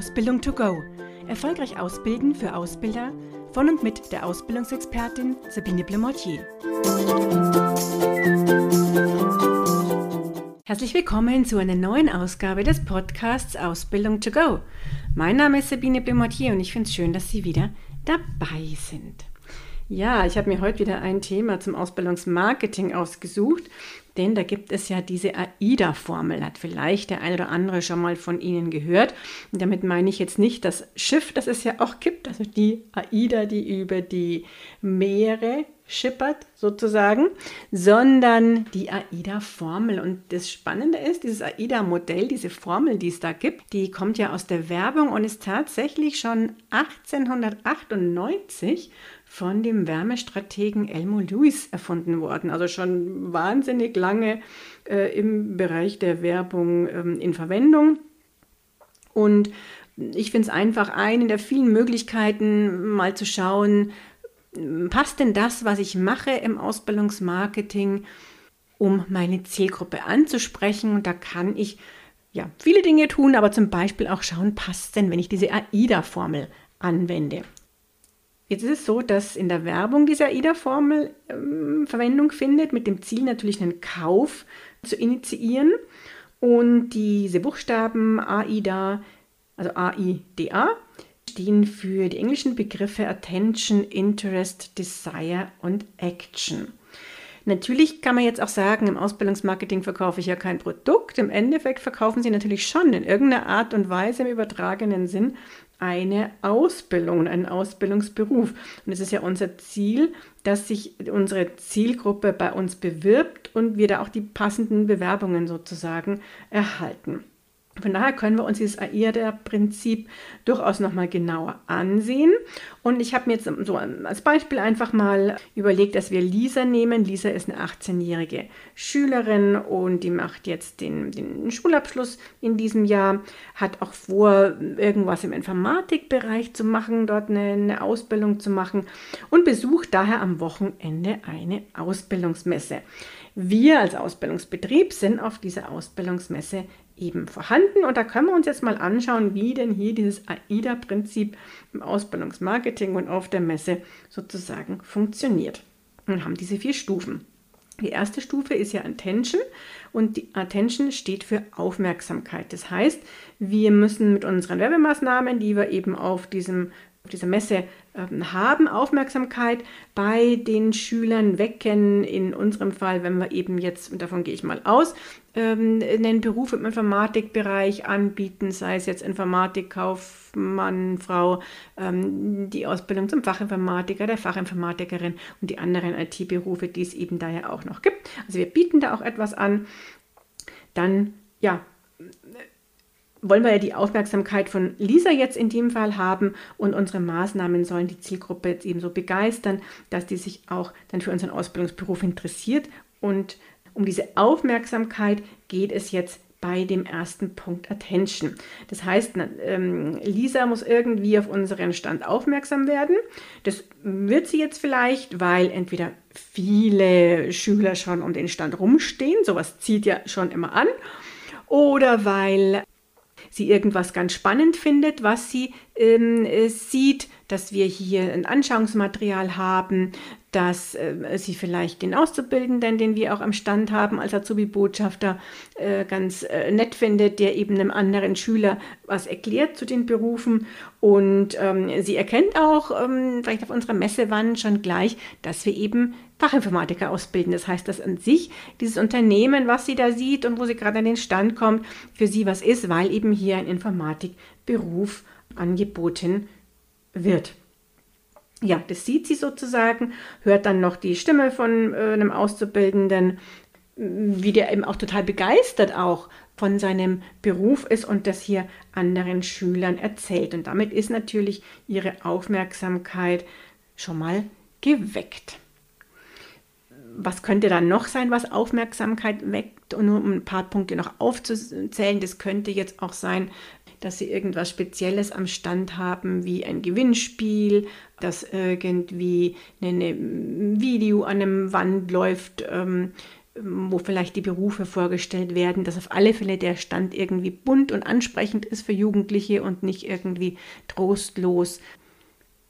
Ausbildung to go. Erfolgreich ausbilden für Ausbilder von und mit der Ausbildungsexpertin Sabine Blemortier. Herzlich willkommen zu einer neuen Ausgabe des Podcasts Ausbildung to go. Mein Name ist Sabine Blemortier und ich finde es schön, dass Sie wieder dabei sind. Ja, ich habe mir heute wieder ein Thema zum Ausbildungsmarketing ausgesucht, denn da gibt es ja diese AIDA-Formel, hat vielleicht der eine oder andere schon mal von Ihnen gehört. Und damit meine ich jetzt nicht das Schiff, das es ja auch gibt, also die AIDA, die über die Meere schippert sozusagen, sondern die AIDA-Formel. Und das Spannende ist, dieses AIDA-Modell, diese Formel, die es da gibt, die kommt ja aus der Werbung und ist tatsächlich schon 1898 von dem Wärmestrategen Elmo Lewis erfunden worden. Also schon wahnsinnig lange äh, im Bereich der Werbung ähm, in Verwendung. Und ich finde es einfach eine der vielen Möglichkeiten, mal zu schauen, passt denn das, was ich mache im Ausbildungsmarketing, um meine Zielgruppe anzusprechen? Und da kann ich ja viele Dinge tun, aber zum Beispiel auch schauen, passt denn, wenn ich diese AIDA-Formel anwende. Jetzt ist es so, dass in der Werbung diese AIDA-Formel ähm, Verwendung findet, mit dem Ziel natürlich einen Kauf zu initiieren. Und diese Buchstaben AIDA, also AIDA, stehen für die englischen Begriffe Attention, Interest, Desire und Action. Natürlich kann man jetzt auch sagen, im Ausbildungsmarketing verkaufe ich ja kein Produkt. Im Endeffekt verkaufen sie natürlich schon in irgendeiner Art und Weise im übertragenen Sinn eine Ausbildung, einen Ausbildungsberuf. Und es ist ja unser Ziel, dass sich unsere Zielgruppe bei uns bewirbt und wir da auch die passenden Bewerbungen sozusagen erhalten. Von daher können wir uns dieses AIDA-Prinzip durchaus nochmal genauer ansehen. Und ich habe mir jetzt so als Beispiel einfach mal überlegt, dass wir Lisa nehmen. Lisa ist eine 18-jährige Schülerin und die macht jetzt den, den Schulabschluss in diesem Jahr, hat auch vor, irgendwas im Informatikbereich zu machen, dort eine, eine Ausbildung zu machen und besucht daher am Wochenende eine Ausbildungsmesse. Wir als Ausbildungsbetrieb sind auf dieser Ausbildungsmesse eben vorhanden. Und da können wir uns jetzt mal anschauen, wie denn hier dieses AIDA-Prinzip im Ausbildungsmarketing und auf der Messe sozusagen funktioniert. Und haben diese vier Stufen. Die erste Stufe ist ja Attention und die Attention steht für Aufmerksamkeit. Das heißt, wir müssen mit unseren Werbemaßnahmen, die wir eben auf diesem auf dieser Messe ähm, haben, Aufmerksamkeit bei den Schülern wecken. In unserem Fall, wenn wir eben jetzt, und davon gehe ich mal aus, ähm, einen Beruf im Informatikbereich anbieten, sei es jetzt Informatik, Kaufmann, Frau, ähm, die Ausbildung zum Fachinformatiker, der Fachinformatikerin und die anderen IT-Berufe, die es eben da ja auch noch gibt. Also wir bieten da auch etwas an. Dann, ja, wollen wir ja die Aufmerksamkeit von Lisa jetzt in dem Fall haben und unsere Maßnahmen sollen die Zielgruppe jetzt eben so begeistern, dass die sich auch dann für unseren Ausbildungsberuf interessiert. Und um diese Aufmerksamkeit geht es jetzt bei dem ersten Punkt Attention. Das heißt, ähm, Lisa muss irgendwie auf unseren Stand aufmerksam werden. Das wird sie jetzt vielleicht, weil entweder viele Schüler schon um den Stand rumstehen, sowas zieht ja schon immer an, oder weil sie irgendwas ganz spannend findet, was sie ähm, äh, sieht, dass wir hier ein Anschauungsmaterial haben, dass äh, sie vielleicht den Auszubildenden, den wir auch am Stand haben, als Azubi-Botschafter äh, ganz äh, nett findet, der eben einem anderen Schüler was erklärt zu den Berufen. Und ähm, sie erkennt auch ähm, vielleicht auf unserer Messewand schon gleich, dass wir eben Fachinformatiker ausbilden. Das heißt, dass an sich dieses Unternehmen, was sie da sieht und wo sie gerade an den Stand kommt, für sie was ist, weil eben hier ein Informatikberuf angeboten wird. Ja, das sieht sie sozusagen, hört dann noch die Stimme von äh, einem Auszubildenden, wie der eben auch total begeistert auch von seinem Beruf ist und das hier anderen Schülern erzählt. Und damit ist natürlich ihre Aufmerksamkeit schon mal geweckt was könnte dann noch sein, was Aufmerksamkeit weckt? Und nur um ein paar Punkte noch aufzuzählen, das könnte jetzt auch sein, dass sie irgendwas Spezielles am Stand haben, wie ein Gewinnspiel, dass irgendwie ein Video an einem Wand läuft, ähm, wo vielleicht die Berufe vorgestellt werden, dass auf alle Fälle der Stand irgendwie bunt und ansprechend ist für Jugendliche und nicht irgendwie trostlos.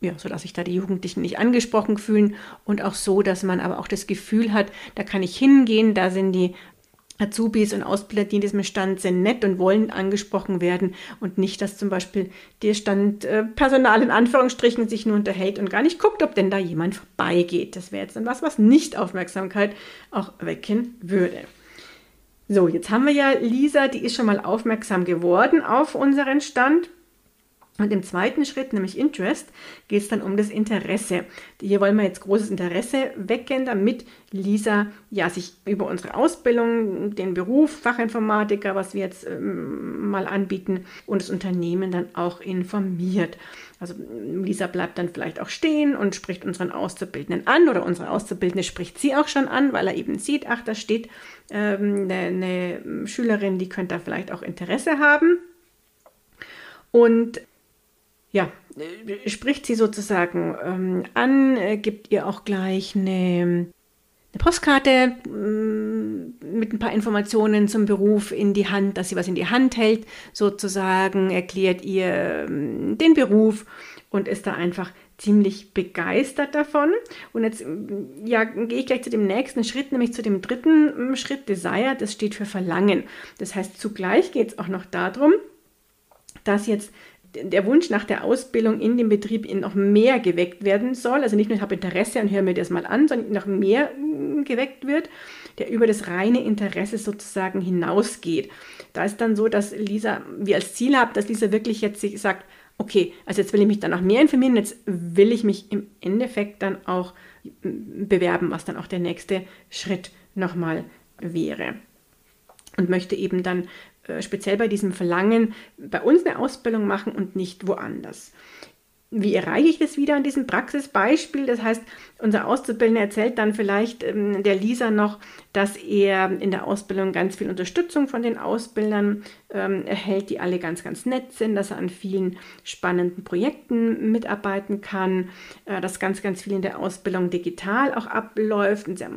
Ja, sodass sich da die Jugendlichen nicht angesprochen fühlen und auch so, dass man aber auch das Gefühl hat, da kann ich hingehen, da sind die Azubis und Ausbilder, die in diesem Stand sind, nett und wollen angesprochen werden und nicht, dass zum Beispiel der Stand äh, in Anführungsstrichen sich nur unterhält und gar nicht guckt, ob denn da jemand vorbeigeht. Das wäre jetzt dann was, was nicht Aufmerksamkeit auch wecken würde. So, jetzt haben wir ja Lisa, die ist schon mal aufmerksam geworden auf unseren Stand. Und im zweiten Schritt, nämlich Interest, geht es dann um das Interesse. Hier wollen wir jetzt großes Interesse wecken, damit Lisa ja sich über unsere Ausbildung, den Beruf Fachinformatiker, was wir jetzt ähm, mal anbieten, und das Unternehmen dann auch informiert. Also Lisa bleibt dann vielleicht auch stehen und spricht unseren Auszubildenden an oder unsere Auszubildende spricht sie auch schon an, weil er eben sieht, ach, da steht ähm, eine, eine Schülerin, die könnte da vielleicht auch Interesse haben. Und ja, spricht sie sozusagen ähm, an, äh, gibt ihr auch gleich eine, eine Postkarte ähm, mit ein paar Informationen zum Beruf in die Hand, dass sie was in die Hand hält, sozusagen, erklärt ihr ähm, den Beruf und ist da einfach ziemlich begeistert davon. Und jetzt ja, gehe ich gleich zu dem nächsten Schritt, nämlich zu dem dritten Schritt, Desire, das steht für Verlangen. Das heißt, zugleich geht es auch noch darum, dass jetzt der Wunsch nach der Ausbildung in dem Betrieb noch mehr geweckt werden soll. Also nicht nur ich habe Interesse und höre mir das mal an, sondern noch mehr mm, geweckt wird, der über das reine Interesse sozusagen hinausgeht. Da ist dann so, dass Lisa, wir als Ziel haben, dass Lisa wirklich jetzt sich sagt, okay, also jetzt will ich mich dann noch mehr informieren, jetzt will ich mich im Endeffekt dann auch mm, bewerben, was dann auch der nächste Schritt nochmal wäre. Und möchte eben dann speziell bei diesem Verlangen bei uns eine Ausbildung machen und nicht woanders. Wie erreiche ich das wieder an diesem Praxisbeispiel? Das heißt, unser Auszubildender erzählt dann vielleicht ähm, der Lisa noch, dass er in der Ausbildung ganz viel Unterstützung von den Ausbildern ähm, erhält, die alle ganz, ganz nett sind, dass er an vielen spannenden Projekten mitarbeiten kann, äh, dass ganz, ganz viel in der Ausbildung digital auch abläuft und sehr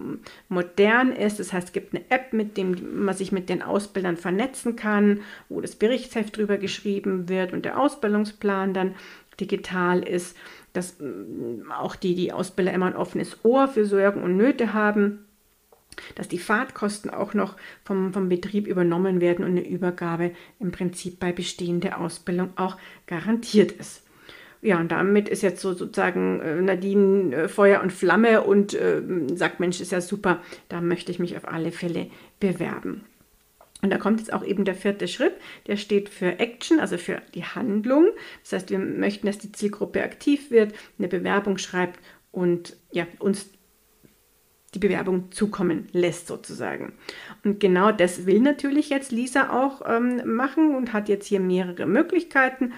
modern ist. Das heißt, es gibt eine App, mit dem man sich mit den Ausbildern vernetzen kann, wo das Berichtsheft drüber geschrieben wird und der Ausbildungsplan dann digital ist, dass mm, auch die, die Ausbilder immer ein offenes Ohr für Sorgen und Nöte haben, dass die Fahrtkosten auch noch vom, vom Betrieb übernommen werden und eine Übergabe im Prinzip bei bestehender Ausbildung auch garantiert ist. Ja, und damit ist jetzt so sozusagen äh, Nadine äh, Feuer und Flamme und äh, sagt, Mensch, ist ja super, da möchte ich mich auf alle Fälle bewerben. Und da kommt jetzt auch eben der vierte Schritt, der steht für Action, also für die Handlung. Das heißt, wir möchten, dass die Zielgruppe aktiv wird, eine Bewerbung schreibt und ja, uns die Bewerbung zukommen lässt sozusagen. Und genau das will natürlich jetzt Lisa auch ähm, machen und hat jetzt hier mehrere Möglichkeiten.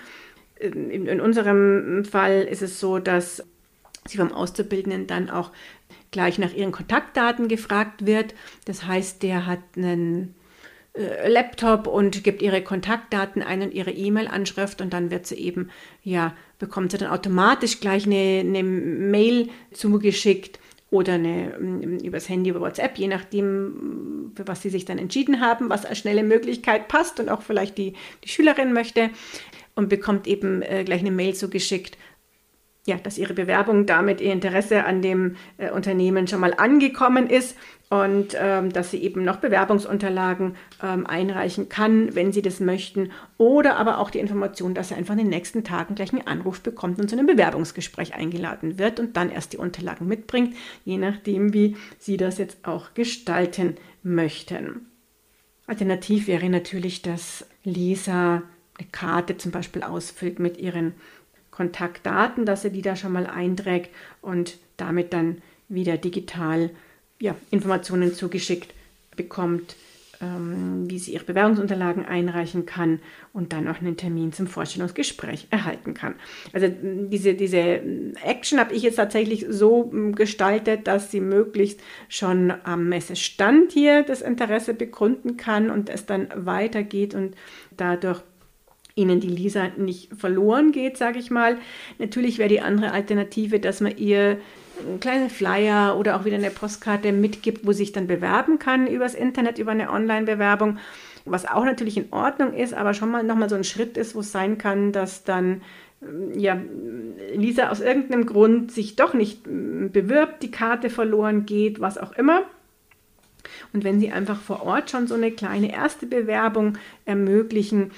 In, in unserem Fall ist es so, dass sie vom Auszubildenden dann auch gleich nach ihren Kontaktdaten gefragt wird. Das heißt, der hat einen äh, Laptop und gibt ihre Kontaktdaten ein und ihre E-Mail-Anschrift und dann wird sie eben, ja, bekommt sie dann automatisch gleich eine, eine Mail zugeschickt oder eine, mm, übers Handy, über WhatsApp, je nachdem, für was sie sich dann entschieden haben, was als schnelle Möglichkeit passt und auch vielleicht die, die Schülerin möchte und bekommt eben äh, gleich eine Mail zugeschickt, ja, dass ihre Bewerbung damit ihr Interesse an dem äh, Unternehmen schon mal angekommen ist und ähm, dass sie eben noch Bewerbungsunterlagen ähm, einreichen kann, wenn sie das möchten. Oder aber auch die Information, dass sie einfach in den nächsten Tagen gleich einen Anruf bekommt und zu einem Bewerbungsgespräch eingeladen wird und dann erst die Unterlagen mitbringt, je nachdem, wie sie das jetzt auch gestalten möchten. Alternativ wäre natürlich, dass Lisa eine Karte zum Beispiel ausfüllt mit ihren Kontaktdaten, dass sie die da schon mal einträgt und damit dann wieder digital ja, Informationen zugeschickt bekommt, ähm, wie sie ihre Bewerbungsunterlagen einreichen kann und dann auch einen Termin zum Vorstellungsgespräch erhalten kann. Also diese, diese Action habe ich jetzt tatsächlich so gestaltet, dass sie möglichst schon am Messestand hier das Interesse begründen kann und es dann weitergeht und dadurch ihnen die Lisa nicht verloren geht, sage ich mal. Natürlich wäre die andere Alternative, dass man ihr einen kleinen Flyer oder auch wieder eine Postkarte mitgibt, wo sich dann bewerben kann übers Internet, über eine Online-Bewerbung. Was auch natürlich in Ordnung ist, aber schon mal nochmal so ein Schritt ist, wo es sein kann, dass dann ähm, ja, Lisa aus irgendeinem Grund sich doch nicht ähm, bewirbt, die Karte verloren geht, was auch immer. Und wenn Sie einfach vor Ort schon so eine kleine erste Bewerbung ermöglichen,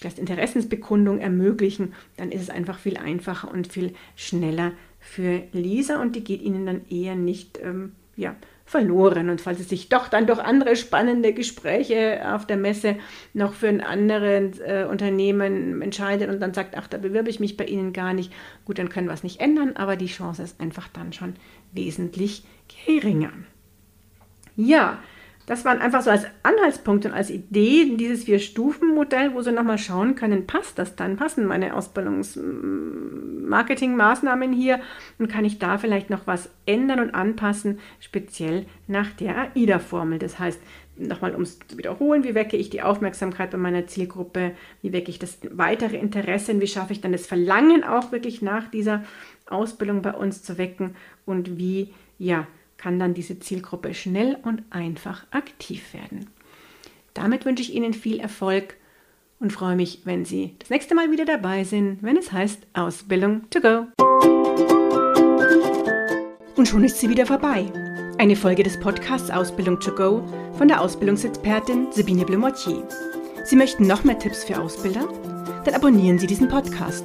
das Interessensbekundung ermöglichen, dann ist es einfach viel einfacher und viel schneller für Lisa und die geht Ihnen dann eher nicht ähm, ja, verloren. Und falls es sich doch dann durch andere spannende Gespräche auf der Messe noch für ein anderes äh, Unternehmen entscheidet und dann sagt, ach, da bewirbe ich mich bei Ihnen gar nicht, gut, dann können wir es nicht ändern, aber die Chance ist einfach dann schon wesentlich geringer. Ja, das waren einfach so als Anhaltspunkt und als Idee dieses Vier-Stufen-Modell, wo Sie nochmal schauen können, passt das dann, passen meine Ausbildungs-Marketing-Maßnahmen hier? Und kann ich da vielleicht noch was ändern und anpassen, speziell nach der AIDA-Formel. Das heißt, nochmal um es zu wiederholen, wie wecke ich die Aufmerksamkeit bei meiner Zielgruppe, wie wecke ich das weitere Interesse, wie schaffe ich dann das Verlangen auch wirklich nach dieser Ausbildung bei uns zu wecken? Und wie, ja, kann dann diese Zielgruppe schnell und einfach aktiv werden. Damit wünsche ich Ihnen viel Erfolg und freue mich, wenn Sie das nächste Mal wieder dabei sind, wenn es heißt Ausbildung to go. Und schon ist sie wieder vorbei. Eine Folge des Podcasts Ausbildung to go von der Ausbildungsexpertin Sabine Blumottier. Sie möchten noch mehr Tipps für Ausbilder? Dann abonnieren Sie diesen Podcast.